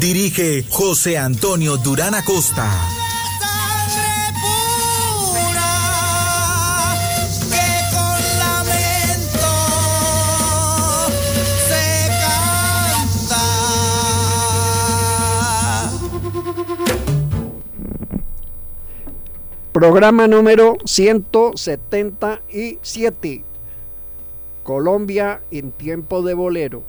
Dirige José Antonio Durán Acosta. Programa número 177. Colombia en tiempo de bolero.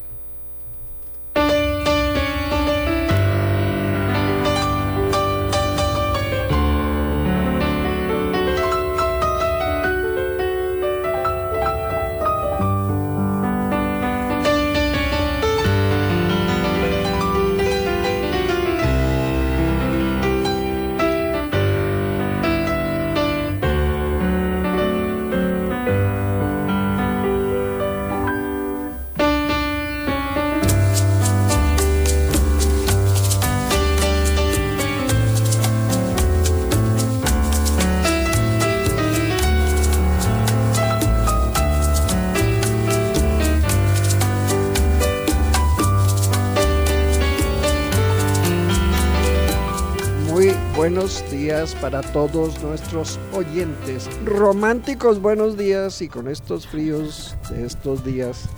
Para todos nuestros oyentes. Románticos buenos días y con estos fríos de estos días,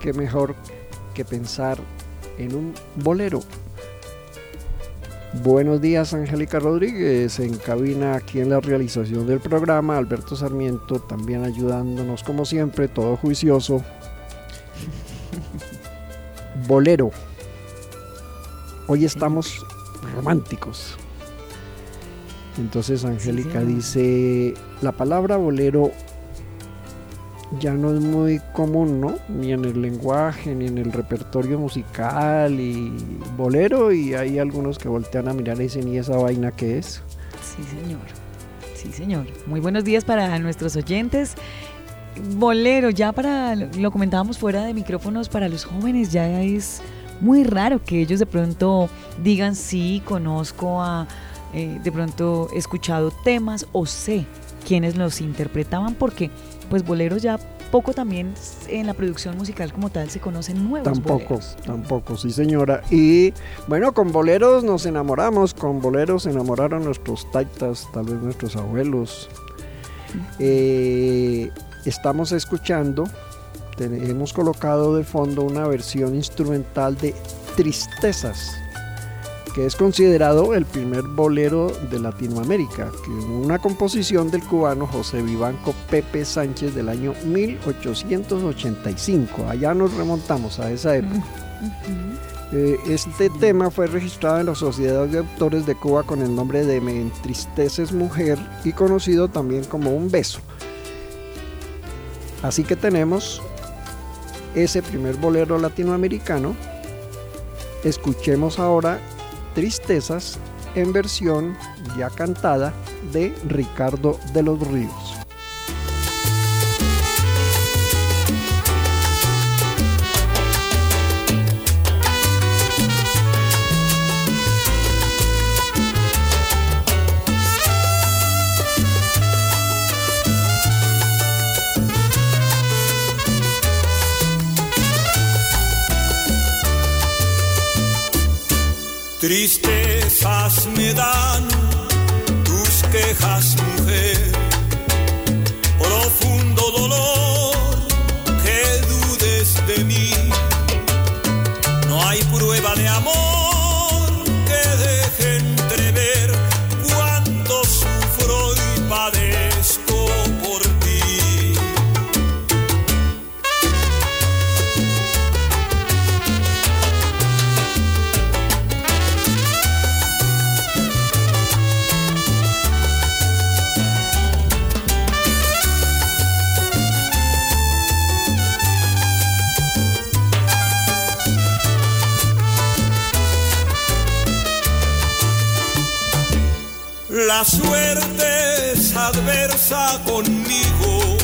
qué mejor que pensar en un bolero. Buenos días, Angélica Rodríguez, en cabina aquí en la realización del programa. Alberto Sarmiento también ayudándonos, como siempre, todo juicioso. Bolero. Hoy estamos románticos. Entonces Angélica dice, la palabra bolero ya no es muy común, ¿no? Ni en el lenguaje, ni en el repertorio musical y bolero y hay algunos que voltean a mirar y dicen, ¿y esa vaina qué es? Sí, señor. Sí, señor. Muy buenos días para nuestros oyentes. Bolero, ya para, lo comentábamos fuera de micrófonos, para los jóvenes ya es muy raro que ellos de pronto digan sí, conozco a, eh, de pronto escuchado temas o sé quiénes los interpretaban porque pues boleros ya poco también en la producción musical como tal se conocen nuevos Tampoco, boleros. tampoco, sí señora. Y bueno, con boleros nos enamoramos, con boleros se enamoraron nuestros taitas, tal vez nuestros abuelos. Eh, estamos escuchando, te- hemos colocado de fondo una versión instrumental de Tristezas, que es considerado el primer bolero de Latinoamérica, que es una composición del cubano José Vivanco Pepe Sánchez del año 1885. Allá nos remontamos a esa época. Eh, este tema fue registrado en la Sociedad de Autores de Cuba con el nombre de Me entristeces mujer y conocido también como Un beso. Así que tenemos ese primer bolero latinoamericano. Escuchemos ahora Tristezas en versión ya cantada de Ricardo de los Ríos. Tristezas me dan tus quejas, mujer, profundo dolor que dudes de mí. No hay prueba de amor La suerte es adversa conmigo,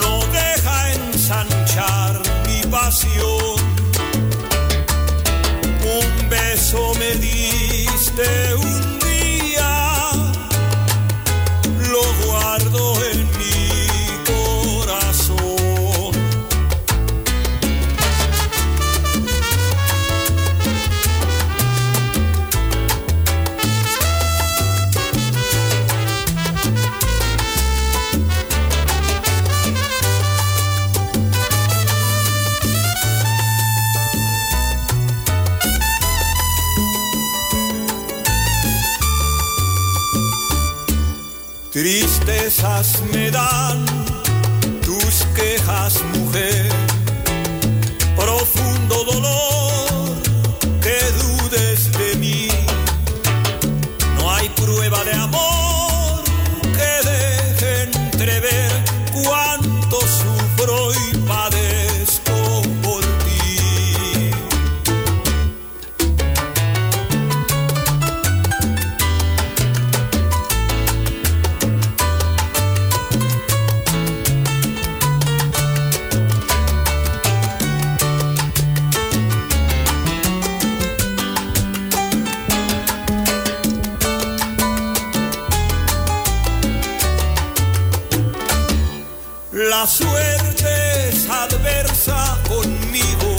no deja ensanchar mi pasión. Un beso me diste un Me dan tus quejas, mujer. La suerte es adversa conmigo,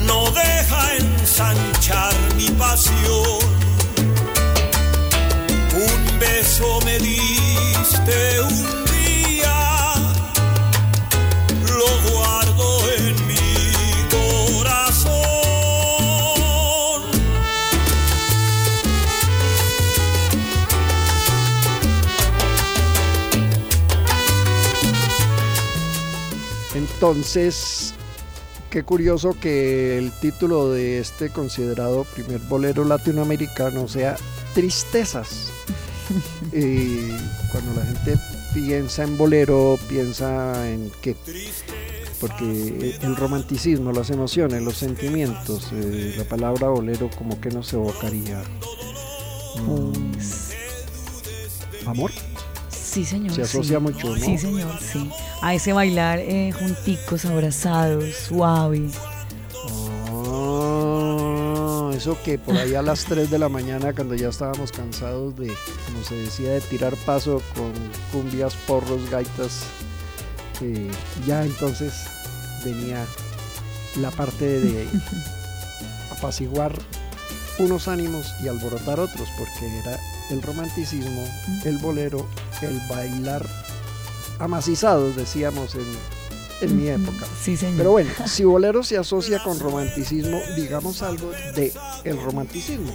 no deja ensanchar mi pasión. Un beso me diste un Entonces, qué curioso que el título de este considerado primer bolero latinoamericano sea Tristezas. Y cuando la gente piensa en bolero, piensa en que porque el romanticismo, las emociones, los sentimientos, eh, la palabra bolero como que nos evocaría Pues, amor. Sí, señor. Se asocia sí. mucho, ¿no? Sí, señor, sí. A ese bailar eh, junticos, abrazados, suave. Ah, eso que por ahí a las 3 de la mañana, cuando ya estábamos cansados de, como se decía, de tirar paso con cumbias, porros, gaitas, eh, ya entonces venía la parte de apaciguar unos ánimos y alborotar otros, porque era el romanticismo, el bolero, el bailar amacizados, decíamos en, en mi época. Sí, señor. Pero bueno, si bolero se asocia con romanticismo, digamos algo de el romanticismo.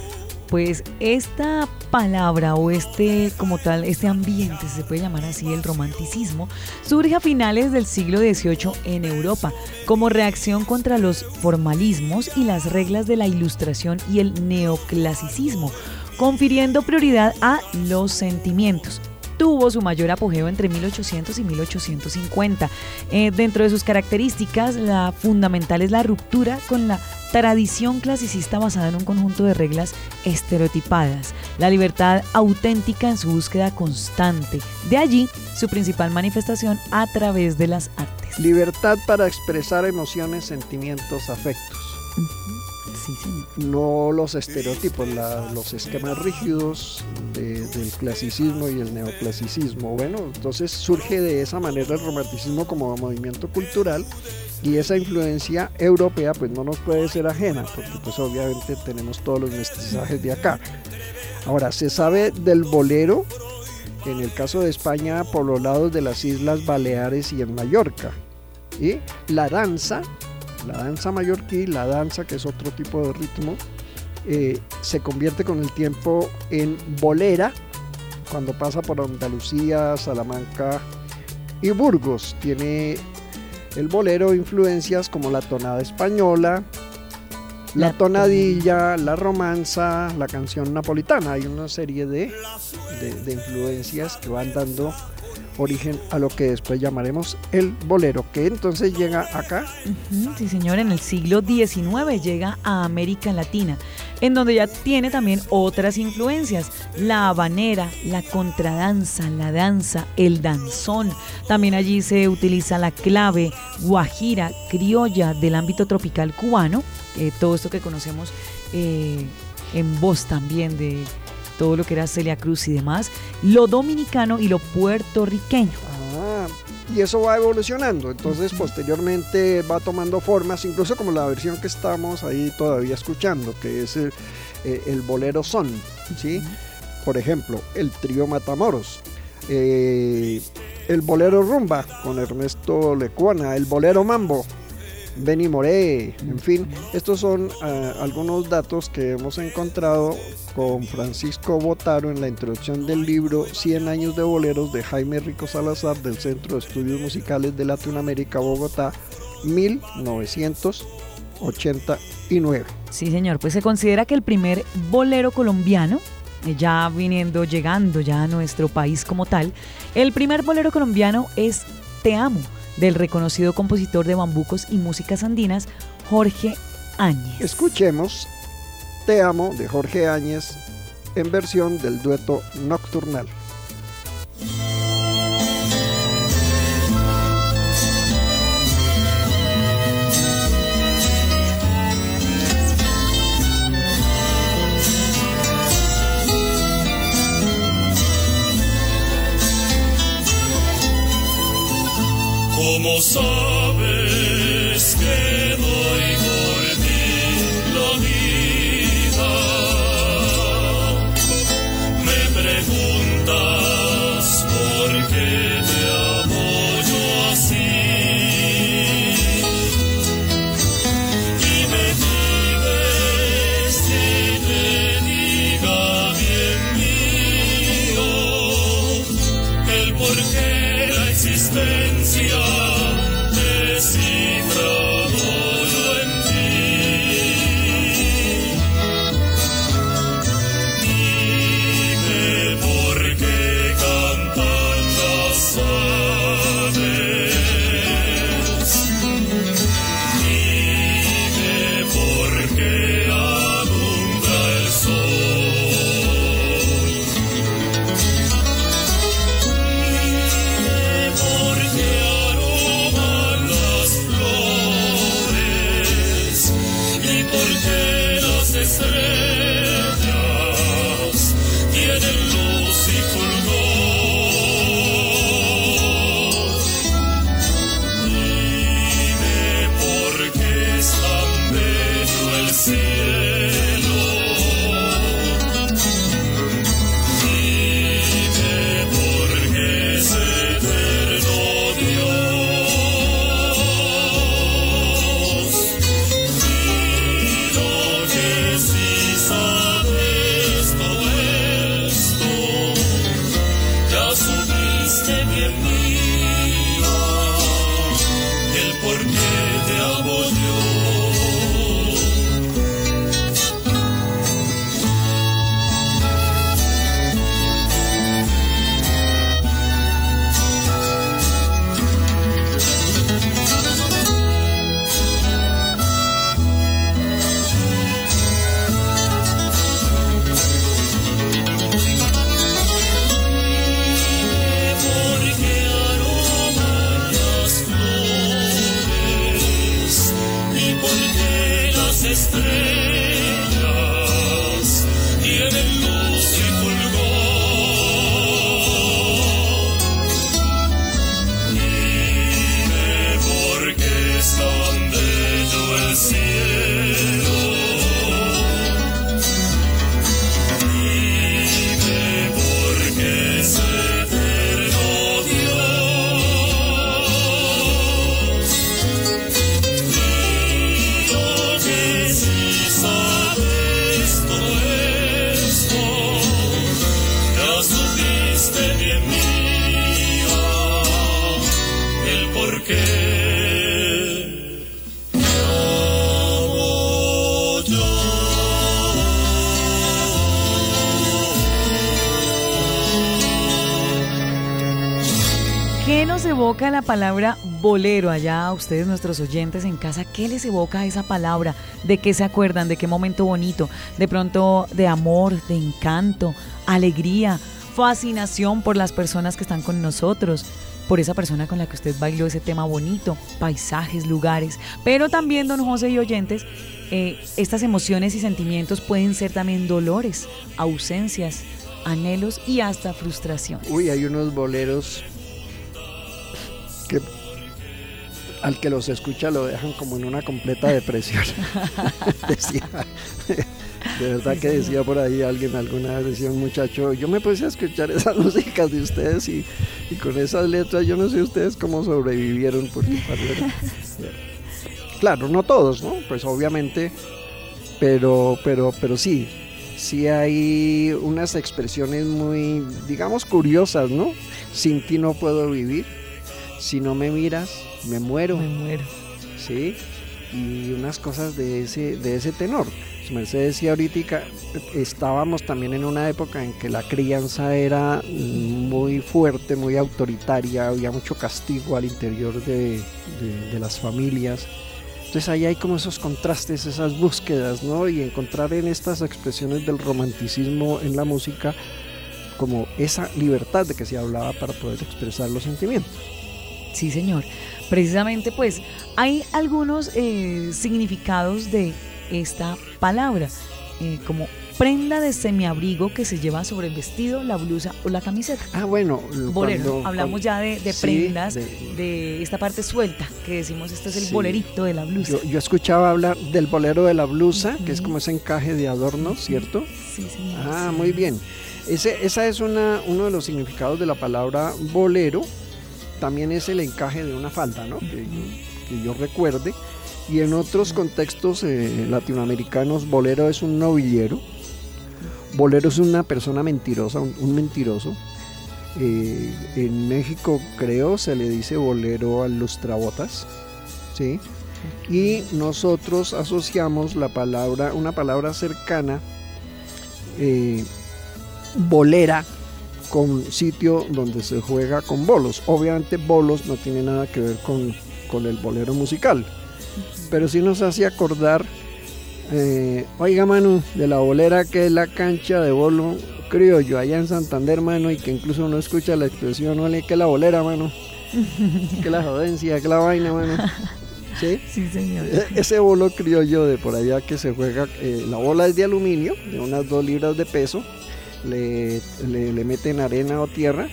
Pues esta palabra o este como tal, este ambiente, se puede llamar así, el romanticismo, surge a finales del siglo XVIII en Europa como reacción contra los formalismos y las reglas de la ilustración y el neoclasicismo, confiriendo prioridad a los sentimientos tuvo su mayor apogeo entre 1800 y 1850. Eh, dentro de sus características, la fundamental es la ruptura con la tradición clasicista basada en un conjunto de reglas estereotipadas, la libertad auténtica en su búsqueda constante. De allí su principal manifestación a través de las artes. Libertad para expresar emociones, sentimientos, afectos. Señor. No los estereotipos, la- los esquemas rígidos de- del clasicismo y el neoclasicismo. Bueno, entonces surge de esa manera el romanticismo como movimiento cultural y esa influencia europea pues no nos puede ser ajena porque pues obviamente tenemos todos los mestizajes de acá. Ahora, se sabe del bolero, en el caso de España, por los lados de las Islas Baleares y en Mallorca. Y la danza, la danza mallorquí, la danza que es otro tipo de ritmo, eh, se convierte con el tiempo en bolera cuando pasa por Andalucía, Salamanca y Burgos. Tiene el bolero influencias como la tonada española, la, La tonadilla, la romanza, la canción napolitana. Hay una serie de, de- de influencias que van dando origen a lo que después llamaremos el bolero, que entonces llega acá. Sí, señor, en el siglo XIX llega a América Latina, en donde ya tiene también otras influencias, la habanera, la contradanza, la danza, el danzón. También allí se utiliza la clave guajira, criolla del ámbito tropical cubano, eh, todo esto que conocemos eh, en voz también de todo lo que era Celia Cruz y demás, lo dominicano y lo puertorriqueño. Ah, y eso va evolucionando, entonces posteriormente va tomando formas, incluso como la versión que estamos ahí todavía escuchando, que es el, eh, el bolero son, ¿sí? Por ejemplo, el trío Matamoros, eh, el bolero rumba con Ernesto Lecuona, el bolero mambo, Benny Moré, en fin, estos son ah, algunos datos que hemos encontrado con Francisco Botaro en la introducción del libro 100 años de boleros de Jaime Rico Salazar del Centro de Estudios Musicales de Latinoamérica, Bogotá, 1989. Sí, señor, pues se considera que el primer bolero colombiano, eh, ya viniendo, llegando ya a nuestro país como tal, el primer bolero colombiano es Te Amo, del reconocido compositor de bambucos y músicas andinas, Jorge Áñez. Escuchemos Te Amo de Jorge Áñez en versión del dueto Nocturnal. Como sabes que palabra bolero allá a ustedes, nuestros oyentes en casa? ¿Qué les evoca esa palabra? ¿De qué se acuerdan? ¿De qué momento bonito? De pronto de amor, de encanto, alegría, fascinación por las personas que están con nosotros, por esa persona con la que usted bailó ese tema bonito, paisajes, lugares. Pero también, don José y oyentes, eh, estas emociones y sentimientos pueden ser también dolores, ausencias, anhelos y hasta frustración. Uy, hay unos boleros al que los escucha lo dejan como en una completa depresión. decía, de verdad que decía por ahí alguien alguna vez, decía un muchacho, yo me puse a escuchar esas músicas de ustedes y, y con esas letras, yo no sé ustedes cómo sobrevivieron, porque claro, no todos, ¿no? Pues obviamente, pero, pero, pero sí, sí hay unas expresiones muy, digamos, curiosas, ¿no? Sin ti no puedo vivir, si no me miras, me muero. Me muero. ¿Sí? Y unas cosas de ese, de ese tenor. Su merced decía ahorita, estábamos también en una época en que la crianza era muy fuerte, muy autoritaria, había mucho castigo al interior de, de, de las familias. Entonces ahí hay como esos contrastes, esas búsquedas, ¿no? Y encontrar en estas expresiones del romanticismo en la música como esa libertad de que se hablaba para poder expresar los sentimientos. Sí, señor. Precisamente, pues, hay algunos eh, significados de esta palabra, eh, como prenda de semiabrigo que se lleva sobre el vestido, la blusa o la camiseta. Ah, bueno, Bolero. cuando- Hablamos cuando- ya de, de sí, prendas, de- de, esta parte suelta, que decimos, este es el Sí. bolerito de la blusa. Yo, yo escuchaba hablar del bolero de la blusa, que es como ese encaje de adorno, ¿cierto? Sí, señor. Ah, sí. muy bien. Ese, esa es una, uno de los significados de la palabra bolero. También es el encaje de una falda, ¿no? Que, yo- que yo recuerde. Y en otros contextos eh, latinoamericanos, bolero es un novillero. Bolero es una persona mentirosa, un, un mentiroso. Eh, en México, creo, se le dice bolero al lustrabotas. ¿sí? Y nosotros asociamos la palabra, una palabra cercana, eh, bolera, con sitio donde se juega con bolos. Obviamente bolos no tiene nada que ver con, con el bolero musical, pero sí nos hace acordar, eh, oiga mano, de la bolera que es la cancha de bolo criollo allá en Santander, mano, y que incluso uno escucha la expresión, ole, que la bolera, mano, que la jodencia, que la vaina, mano. ¿Sí? Sí, señor. E- Ese bolo criollo de por allá que se juega, eh, la bola es de aluminio, de unas dos libras de peso, le, le, le meten arena o tierra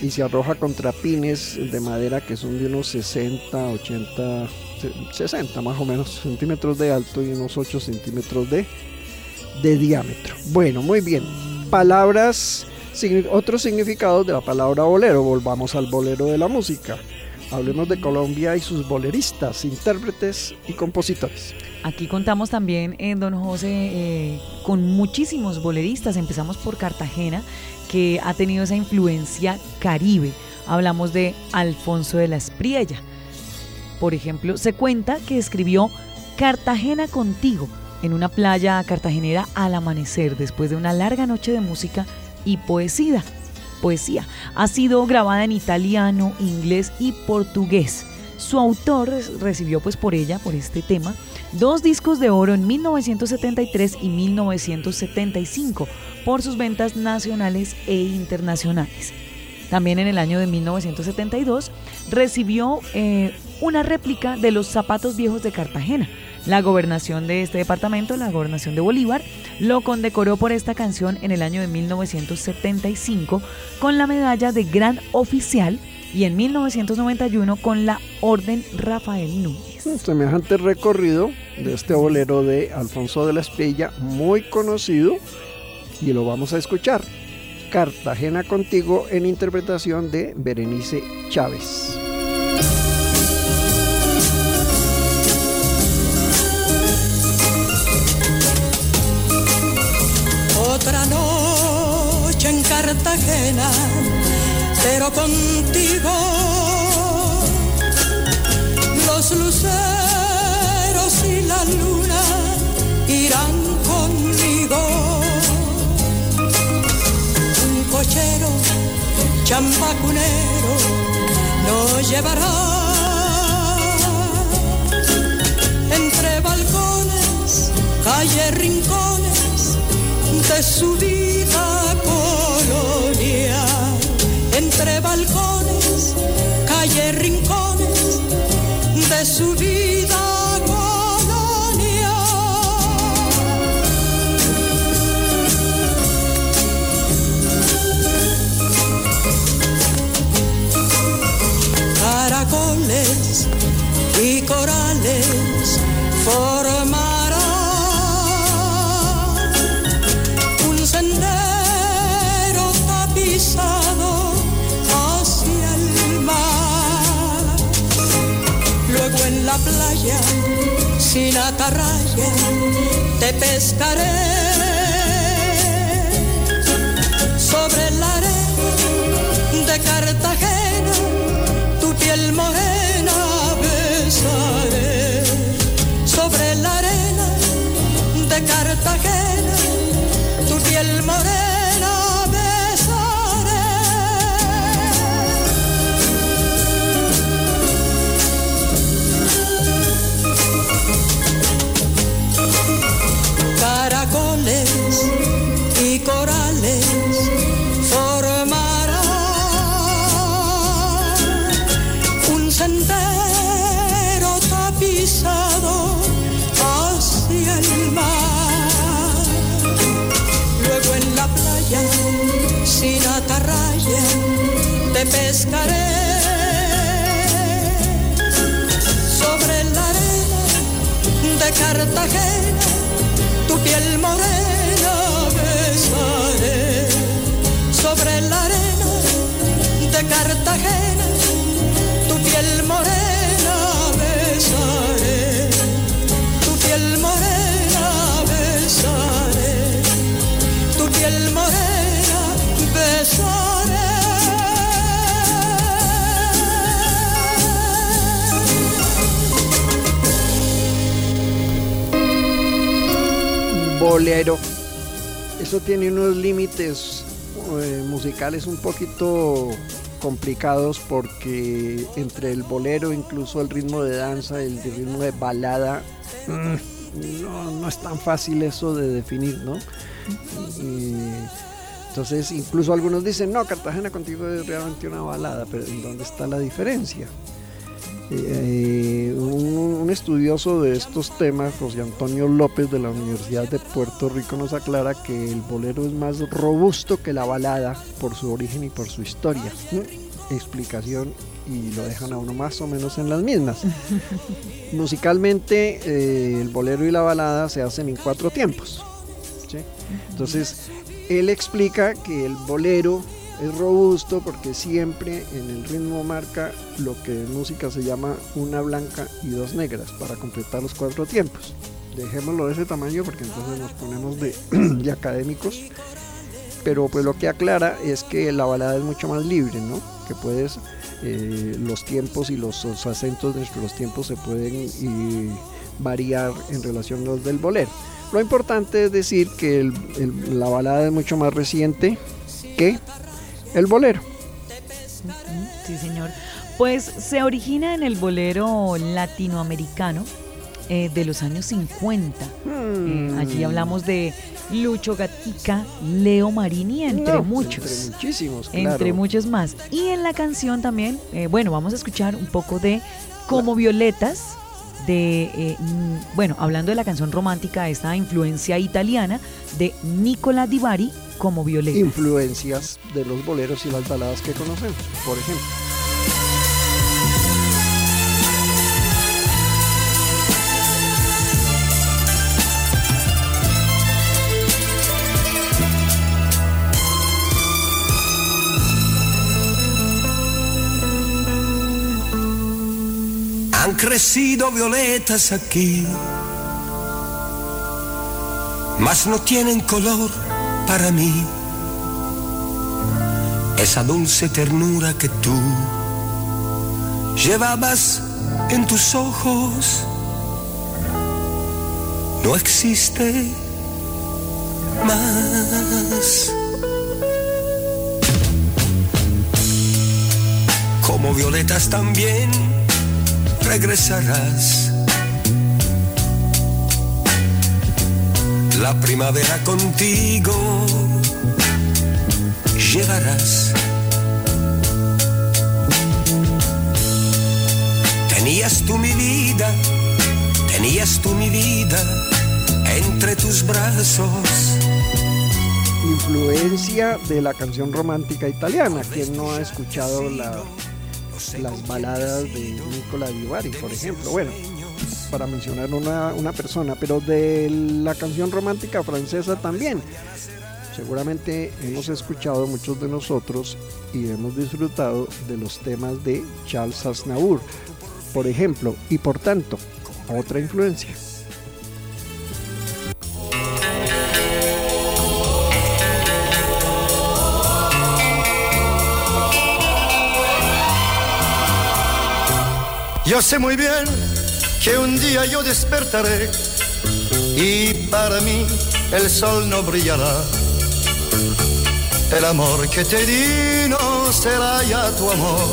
y se arroja contra pines de madera que son de unos 60, 80, se- 60 más o menos centímetros de alto y unos 8 centímetros de, de diámetro. Bueno, muy bien. Palabras, otros significados de la palabra bolero. Volvamos al bolero de la música. Hablemos de Colombia y sus boleristas, intérpretes y compositores. Aquí contamos también en Don José eh, con muchísimos boleristas. Empezamos por Cartagena, que ha tenido esa influencia caribe. Hablamos de Alfonso de la Espriella. Por ejemplo, se cuenta que escribió Cartagena contigo en una playa cartagenera al amanecer, después de una larga noche de música y poesía. Poesía ha sido grabada en italiano, inglés y portugués. Su autor recibió pues por ella, por este tema, dos discos de oro en 1973 y 1975 por sus ventas nacionales e internacionales. También en el año de 1972 recibió eh, una réplica de los zapatos viejos de Cartagena. La gobernación de este departamento, la gobernación de Bolívar, lo condecoró por esta canción en el año de 1975 con la medalla de Gran Oficial y en 1991 con la Orden Rafael Núñez. Un semejante recorrido de este bolero de Alfonso de la Espriella, muy conocido, y lo vamos a escuchar. Cartagena contigo en interpretación de Berenice Chávez. Otra noche en Cartagena, pero contigo los luceros y la luna irán conmigo. Un cochero chambacunero no llevará entre balcones, calle, rincones de su vida sin atarraya, te pescaré pescaré sobre la arena de Cartagena, bolero. Eso tiene unos límites eh, musicales un poquito complicados porque entre el bolero, incluso el ritmo de danza, el ritmo de balada, mm, no, no es tan fácil eso de definir, ¿no? Entonces, incluso algunos dicen, no, Cartagena contigo es realmente una balada, pero ¿en dónde está la diferencia? Eh, un, un estudioso de estos temas, José Antonio López de la Universidad de Puerto Rico, nos aclara que el bolero es más robusto que la balada por su origen y por su historia. ¿Mm? Explicación y lo dejan a uno más o menos en las mismas. Musicalmente, eh, el bolero y la balada se hacen en cuatro tiempos. ¿sí? Entonces, él explica que el bolero es robusto porque siempre en el ritmo marca lo que en música se llama una blanca y dos negras para completar los cuatro tiempos. Dejémoslo de ese tamaño porque entonces nos ponemos de, académicos. Pero pues lo que aclara es que la balada es mucho más libre, ¿no? Que puedes, eh, los tiempos y los, acentos de los tiempos se pueden y variar en relación a los del bolero. Lo importante es decir que la balada es mucho más reciente que el bolero. Sí, señor. Pues se origina en el bolero latinoamericano eh, de los años 50. Eh, allí hablamos de Lucho Gatica, Leo Marini, entre No, muchos. Entre muchísimos, claro. Entre muchos más. Y en la canción también, eh, bueno, vamos a escuchar un poco de Como Violetas, de, eh, mm, bueno, hablando de la canción romántica, esta influencia italiana de Nicola Di Bari, Como Violetas. influencias de los boleros y las baladas que conocemos, por ejemplo. Crecido violetas aquí, mas no tienen color para mí. Esa dulce ternura que tú llevabas en tus ojos no existe más. Como violetas también regresarás. La primavera contigo llevarás. Tenías tú mi vida, tenías tú mi vida entre tus brazos. Influencia de la canción romántica italiana. ¿Quién no ha escuchado la- las baladas de Nicola Di Bari, por ejemplo? Bueno, para mencionar una, una persona, pero de la canción romántica francesa también. Seguramente hemos escuchado muchos de nosotros y hemos disfrutado de los temas de Charles Aznavour, por ejemplo, y por tanto, otra influencia. Yo sé muy bien que un día yo despertaré y para mí el sol no brillará. El amor que te di no será ya tu amor.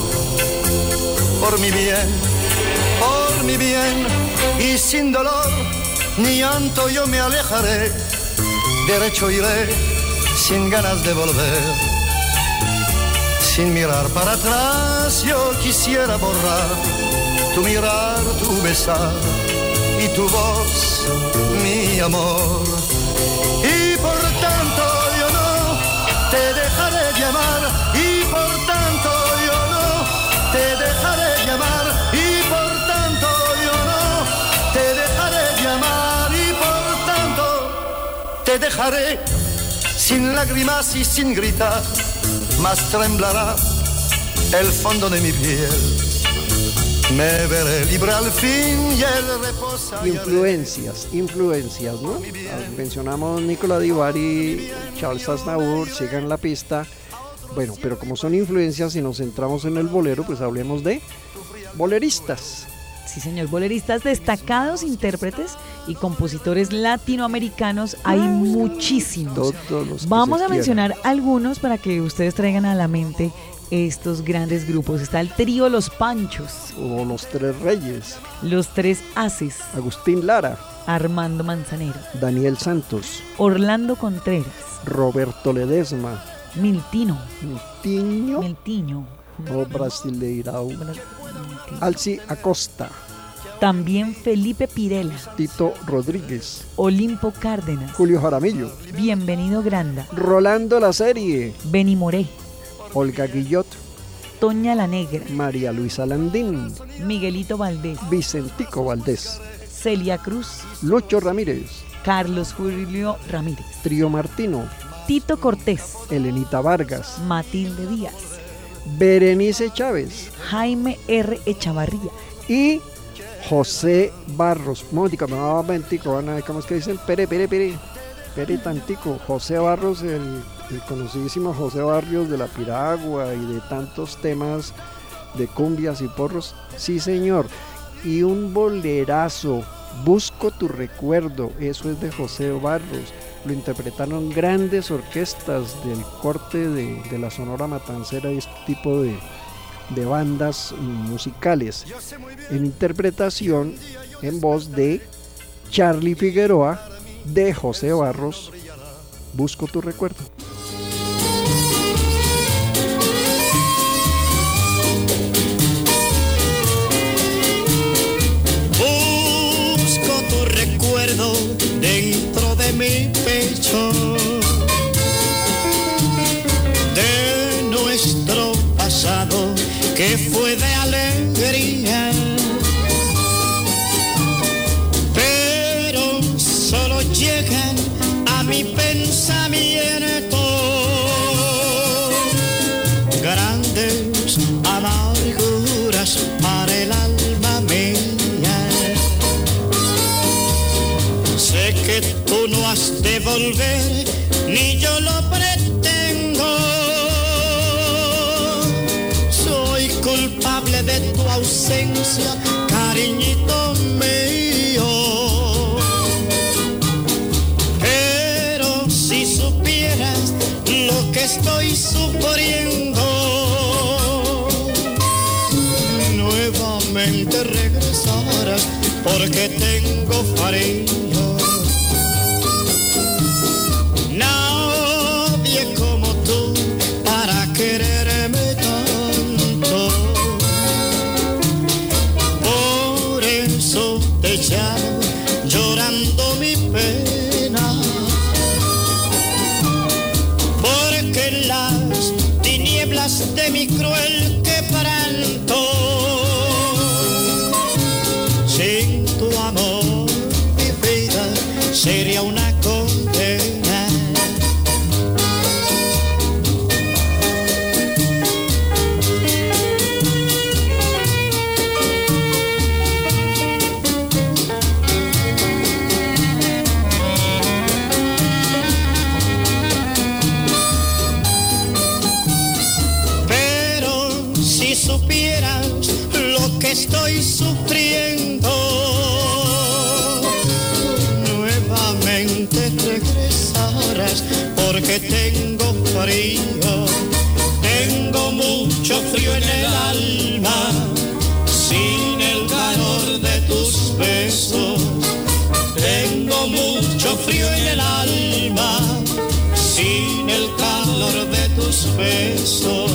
Por mi bien, por mi bien y sin dolor ni llanto yo me alejaré. Derecho iré sin ganas de volver. Sin mirar para atrás yo quisiera borrar tu mirar, tu besar y tu voz, mi amor. Y por tanto yo no te dejaré llamar y por tanto yo no te dejaré llamar y por tanto yo no te dejaré llamar y por tanto te dejaré sin lágrimas y sin gritar, más temblará el fondo de mi piel. Me veré libre al fin y el reposo. Influencias, influencias, ¿no? Ah, Mencionamos Nicola Di Bari, Charles Aznavour, sigan la pista. Bueno, pero como son influencias y nos centramos en el bolero, pues hablemos de boleristas. Sí, señor. Boleristas destacados, intérpretes y compositores latinoamericanos hay muchísimos. Todos los Vamos a quieran. mencionar algunos para que ustedes traigan a la mente estos grandes grupos. Está el trío Los Panchos, O los tres reyes, Los Tres Haces, Agustín Lara, Armando Manzanero, Daniel Santos, Orlando Contreras, Roberto Ledesma, Miltino, Tiño Miltiño, o Brasileirao. Alci Acosta, también Felipe Pirela, Tito Rodríguez, Olimpo Cárdenas, Julio Jaramillo, Bienvenido Granda, Rolando La Serie, Beni Moré, Olga Guillot, Toña la Negra, María Luisa Landín, Miguelito Valdés, Vicentico Valdés, Celia Cruz, Lucho Ramírez, Carlos Julio Ramírez, Trío Martino, Tito Cortés, Elenita Vargas, Matilde Díaz, Berenice Chávez Jaime R. Echavarría, y José Barros. Momentico, me va a momentico, van a ver cómo es que dicen. Pere, pere, pere. Pere tantico. José Barros, el, el conocidísimo José Barrios de la Piragua y de tantos temas de cumbias y porros. Sí, señor. Y un bolerazo. Busco tu recuerdo. Eso es de José Barros. Lo interpretaron grandes orquestas del corte de, de la Sonora Matancera y este tipo de, de bandas musicales en interpretación en voz de Charlie Figueroa de José Barros Busco tu recuerdo ni yo lo pretendo. Soy culpable de tu ausencia, cariñito mío. Pero si supieras lo que estoy sufriendo, nuevamente regresaras porque tengo frío. De mi cruel besos, tengo mucho frío en el alma, sin el calor de tus besos.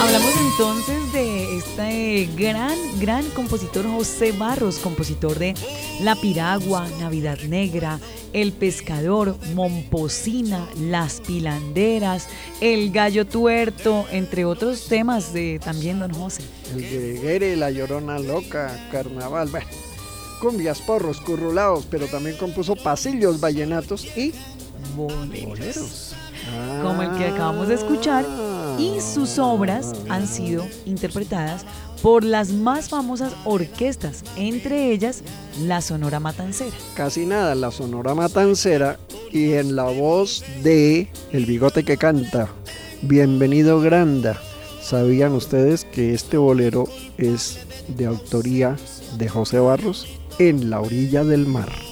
Hablamos entonces de este gran, gran compositor José Barros, compositor de La Piragua, Navidad Negra, El Pescador, Momposina, Las Pilanderas, El Gallo Tuerto, entre otros temas de también don José. El Greguere, La Llorona Loca, Carnaval, bueno, cumbias, porros, currulados, pero también compuso pasillos, vallenatos y boleros. Como el que acabamos de escuchar, y sus obras han sido interpretadas por las más famosas orquestas, entre ellas la Sonora Matancera. Casi nada, la Sonora Matancera y en la voz de El Bigote que canta, Bienvenido Granda. ¿Sabían ustedes que este bolero es de autoría de José Barros en la orilla del mar?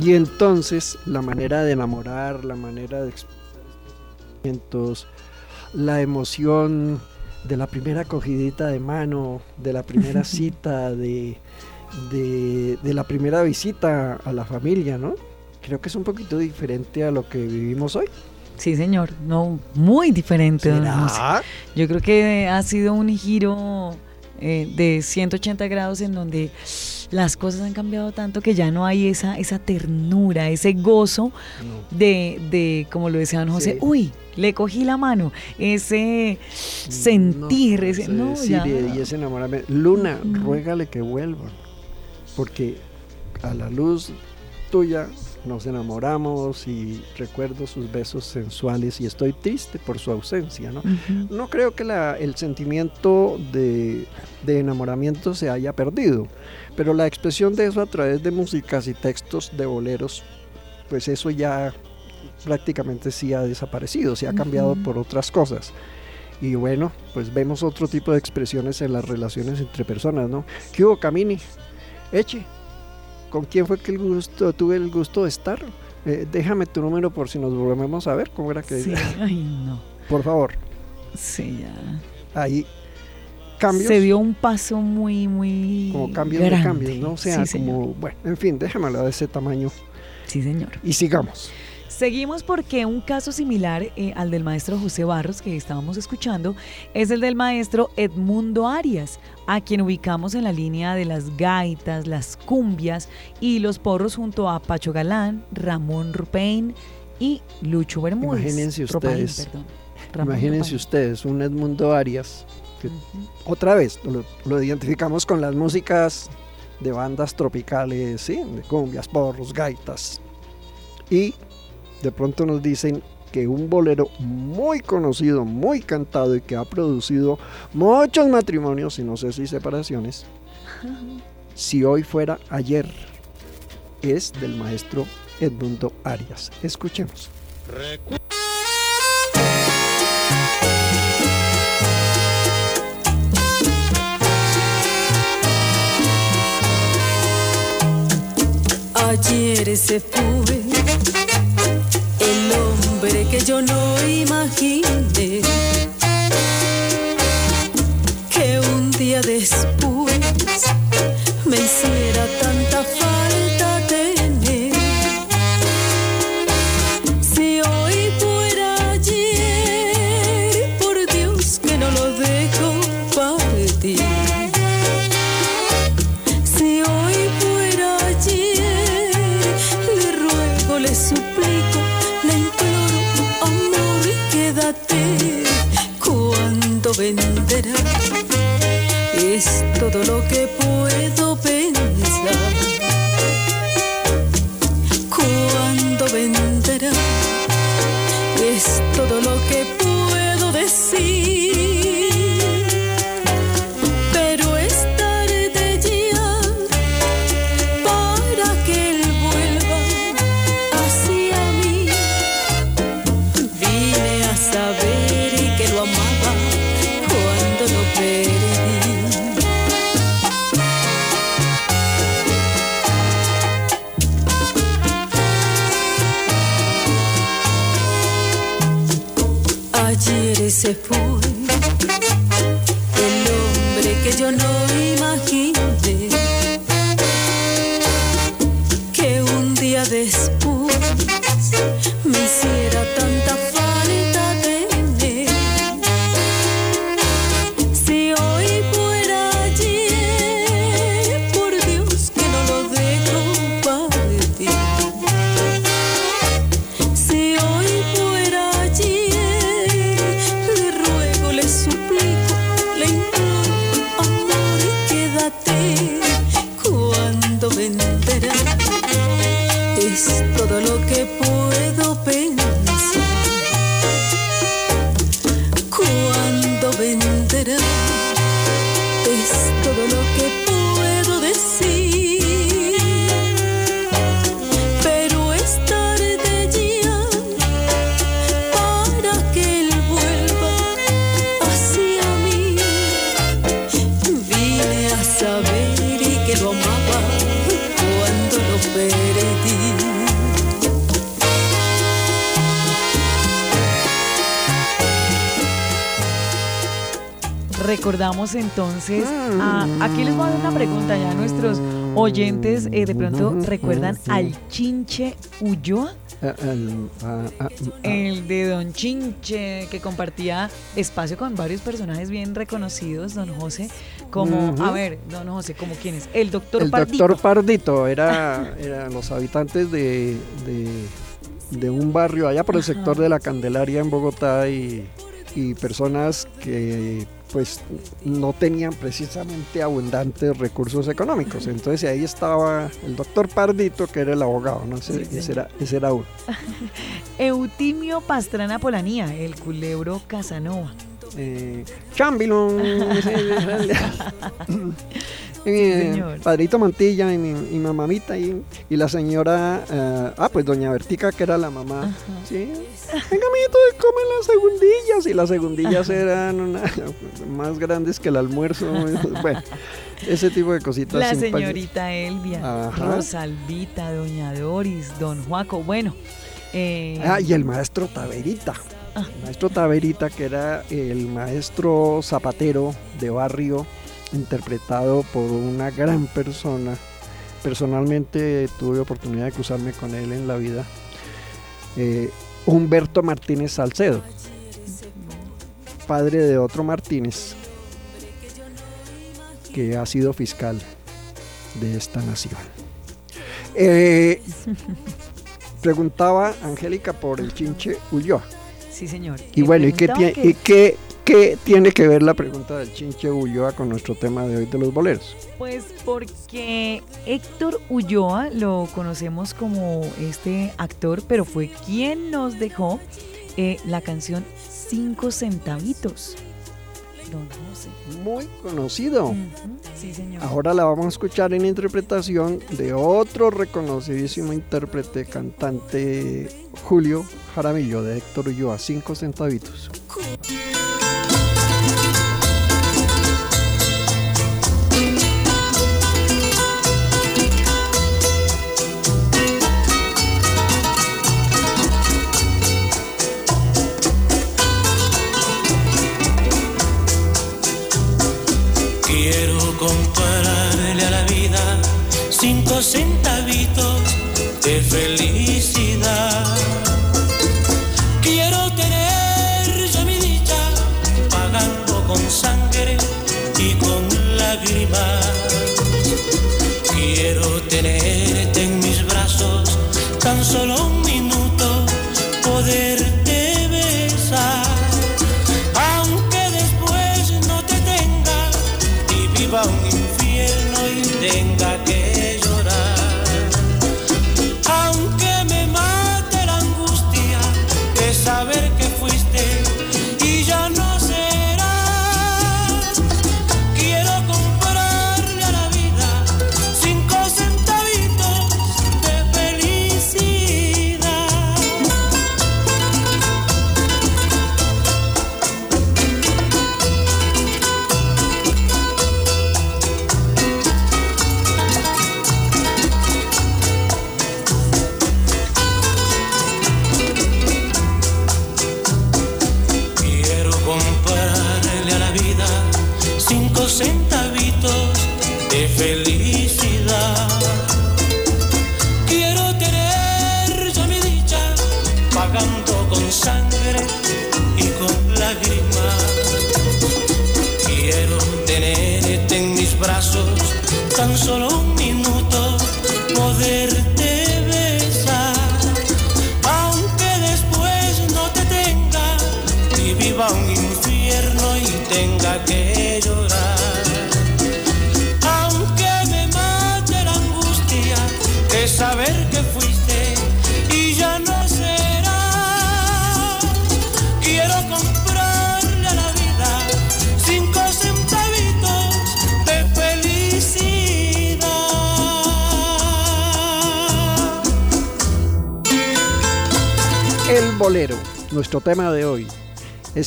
Y entonces la manera de enamorar, la manera de expresar la emoción de la primera cogidita de mano, de la primera cita, de, de, de la primera visita a la familia, ¿no? Creo que es un poquito diferente a lo que vivimos hoy. Sí, señor. No, muy diferente. ¿Será? Yo creo que ha sido un giro eh, de 180 grados en donde las cosas han cambiado tanto que ya no hay esa, esa ternura, ese gozo de, de, como lo decía don José, Sí. uy, le cogí la mano, ese sentir, ese, no, Sí, ya. y ese enamoramiento. Luna, ruégale que vuelvan. Porque a la luz tuya nos enamoramos y recuerdo sus besos sensuales y estoy triste por su ausencia, ¿no? No creo que la- el sentimiento de, de enamoramiento se haya perdido, pero la expresión de eso a través de músicas y textos de boleros, pues eso ya prácticamente sí ha desaparecido, se ha cambiado por otras cosas. Y bueno, pues vemos otro tipo de expresiones en las relaciones entre personas, ¿no? ¿Qué hubo, Camini? Eche, ¿con quién fue que el gusto, tuve el gusto de estar? Eh, déjame tu número por si nos volvemos a ver, ¿cómo era que Sí, ay, no. Por favor, Sí, ya. ahí cambios. Se dio un paso muy, muy. como cambios de cambios, ¿no? O sea, Sí, como, bueno, en fin, déjamelo de ese tamaño Sí, señor. y sigamos. Seguimos porque un caso similar eh, al del maestro José Barros que estábamos escuchando es el del maestro Edmundo Arias, a quien ubicamos en la línea de las gaitas, las cumbias y los porros junto a Pacho Galán, Ramón Rupain y Lucho Bermúdez. Imagínense Rupain, ustedes. Ramón Imagínense Rupain. ustedes, un Edmundo Arias, que otra vez lo, lo identificamos con las músicas de bandas tropicales, ¿sí? de cumbias, porros, gaitas. Y de pronto nos dicen que un bolero muy conocido, muy cantado y que ha producido muchos matrimonios y no sé si separaciones, si hoy fuera ayer, es del maestro Edmundo Arias. Escuchemos. Ayer se fue hombre que yo no imaginé todo lo que puedo que lo amaba cuando lo perdí. Recordamos entonces, a- aquí les voy a dar una pregunta ya a nuestros oyentes, eh, de pronto recuerdan al Chinche Ulloa, el- ah, ah, ah, el de Don Chinche, que compartía espacio con varios personajes bien reconocidos, Don José, como, a ver, Don José, como quién es, el doctor el Pardito. doctor Pardito era, eran los habitantes de, de, de un barrio allá por el Ajá. sector de la Candelaria en Bogotá y, y personas que pues no tenían precisamente abundantes recursos económicos. Entonces ahí estaba el doctor Pardito, que era el abogado, ¿no? Ese, Sí, ese era, ese era uno. Eutimio Pastrana Polanía, el culebro Casanova. Eh, Chambilon, Eh. Padrito Mantilla y mi, y mi mamita y, y la señora, eh, ah, pues doña Bertica, que era la mamá. Sí. Venga, mijito, comen las segundillas. Y las segundillas eran una- más grandes que el almuerzo. bueno, ese tipo de cositas. La señorita Elvia, Ajá. Rosalvita, Doña Doris, Don Juaco. Bueno, eh, Ah, y el maestro Taverita. Maestro Taverita, que era el maestro zapatero de barrio, interpretado por una gran persona. Personalmente tuve oportunidad de cruzarme con él en la vida. Eh, Humberto Martínez Salcedo, padre de otro Martínez, que ha sido fiscal de esta nación. Eh, preguntaba Angélica por el chinche Ulloa. Sí, señor. Y bueno, ¿y qué, preguntaba tie- y qué- qué tiene que ver la pregunta del chinche Ulloa con nuestro tema de hoy de los boleros? Pues porque Héctor Ulloa lo conocemos como este actor, pero fue quien nos dejó eh, la canción Cinco Centavitos. Don José. Muy conocido. Sí, señor. Ahora la vamos a escuchar en interpretación de otro reconocidísimo intérprete, cantante Julio Jaramillo de Héctor Ulloa, cinco centavitos.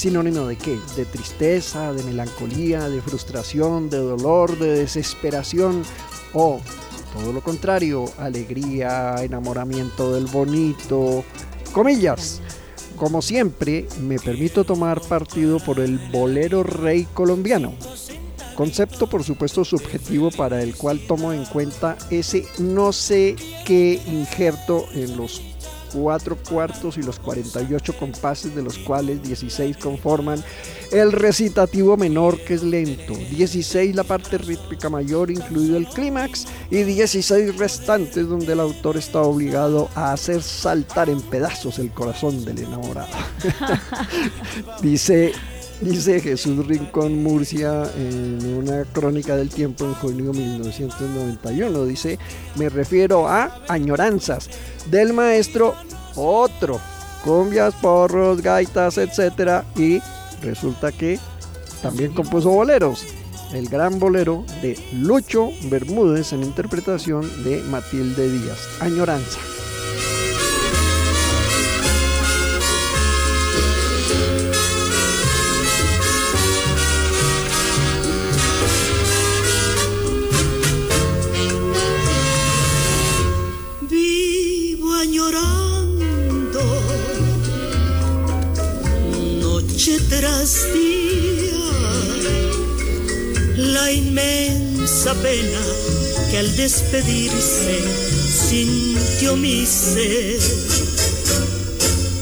Sinónimo de qué? De tristeza, de melancolía, de frustración, de dolor, de desesperación o todo lo contrario, alegría, enamoramiento del bonito, comillas. Como siempre, me permito tomar partido por el bolero rey colombiano. Concepto por supuesto subjetivo para el cual tomo en cuenta ese no sé qué injerto en los cuatro cuartos y los 48 compases, de los cuales 16 conforman el recitativo menor, que es lento, 16 la parte rítmica mayor, incluido el clímax, y 16 restantes donde el autor está obligado a hacer saltar en pedazos el corazón del enamorado. Dice Dice Jesús Rincón Murcia en una crónica del tiempo en junio de 1991. Dice, me refiero a añoranzas del maestro otro. Cumbias, porros, gaitas, etc. Y resulta que también compuso boleros. El gran bolero de Lucho Bermúdez en interpretación de Matilde Díaz. Añoranza. La inmensa pena que al despedirse sintió mi ser.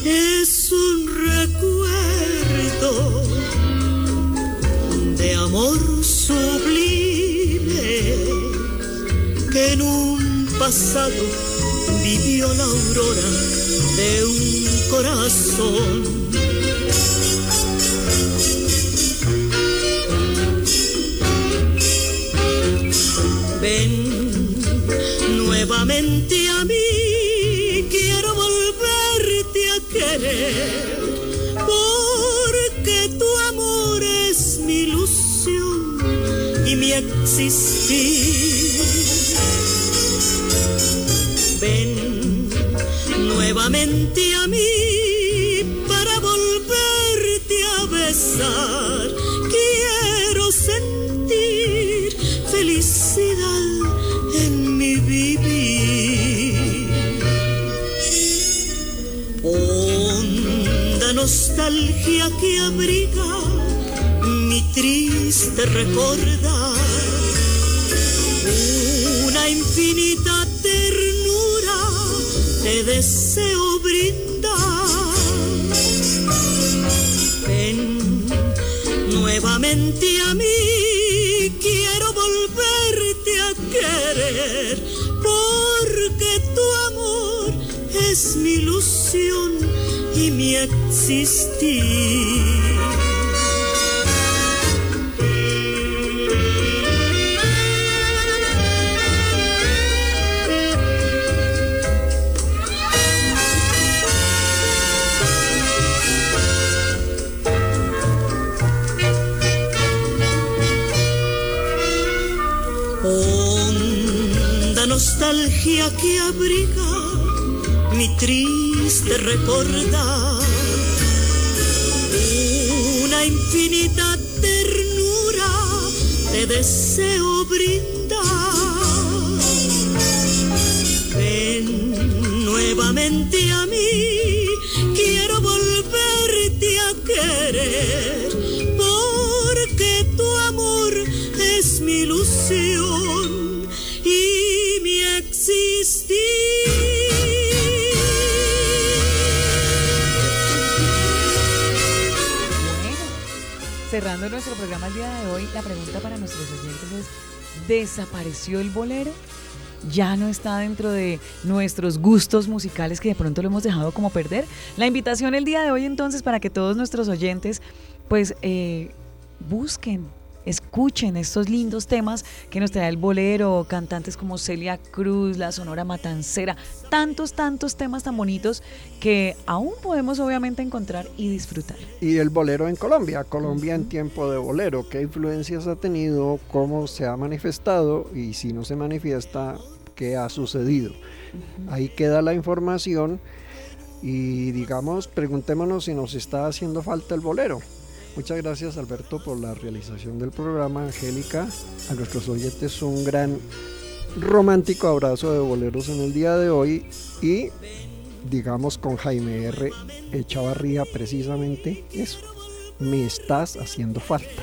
Es un recuerdo de amor sublime que en un pasado vivió la aurora de un corazón nuevamente a mí, quiero volverte a querer, porque tu amor es mi ilusión y mi existir. Ven nuevamente que abriga mi triste recordar. Una infinita ternura te deseo brindar. Ven nuevamente a mí, quiero volverte a querer, porque tu amor es mi ilusión y mi existir. Honda nostalgia que abriga mi triste recordar. Una infinita ternura te deseo brindar. Ven nuevamente a mí, quiero volverte a querer, Cerrando nuestro programa el día de hoy, la pregunta para nuestros oyentes es, ¿desapareció el bolero? ¿Ya no está dentro de nuestros gustos musicales que de pronto lo hemos dejado como perder? La invitación el día de hoy entonces para que todos nuestros oyentes pues eh, busquen, escuchen estos lindos temas que nos trae el bolero, cantantes como Celia Cruz, la Sonora Matancera, tantos, tantos temas tan bonitos que aún podemos obviamente encontrar y disfrutar. Y el bolero en Colombia, Colombia en tiempo de bolero, qué influencias ha tenido, cómo se ha manifestado y si no se manifiesta, qué ha sucedido. Ahí queda la información. y digamos, preguntémonos si nos está haciendo falta el bolero. Muchas gracias Alberto por la realización del programa, Angélica. A nuestros oyentes un gran romántico abrazo de boleros en el día de hoy y digamos con Jaime R. Echavarría precisamente eso. Me estás haciendo falta.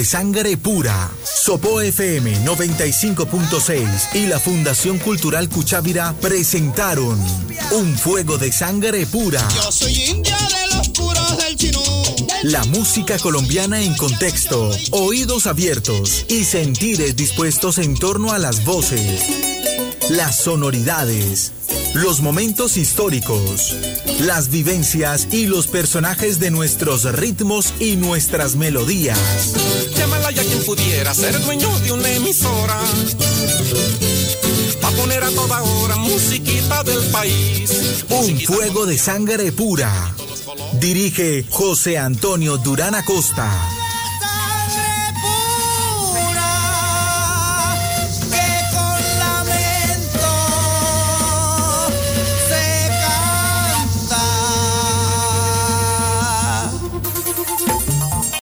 De sangre pura. Sopo FM 95.6 y la Fundación Cultural Cuchávira presentaron Un fuego de sangre pura. Yo soy india de los puros del chinú. La música colombiana en contexto, oídos abiertos y sentires dispuestos en torno a las voces, las sonoridades, los momentos históricos, las vivencias y los personajes de nuestros ritmos y nuestras melodías. Llámala ya quien pudiera ser dueño de una emisora. Pa' poner a toda hora musiquita del país. Un fuego de sangre pura. Dirige José Antonio Durán Acosta.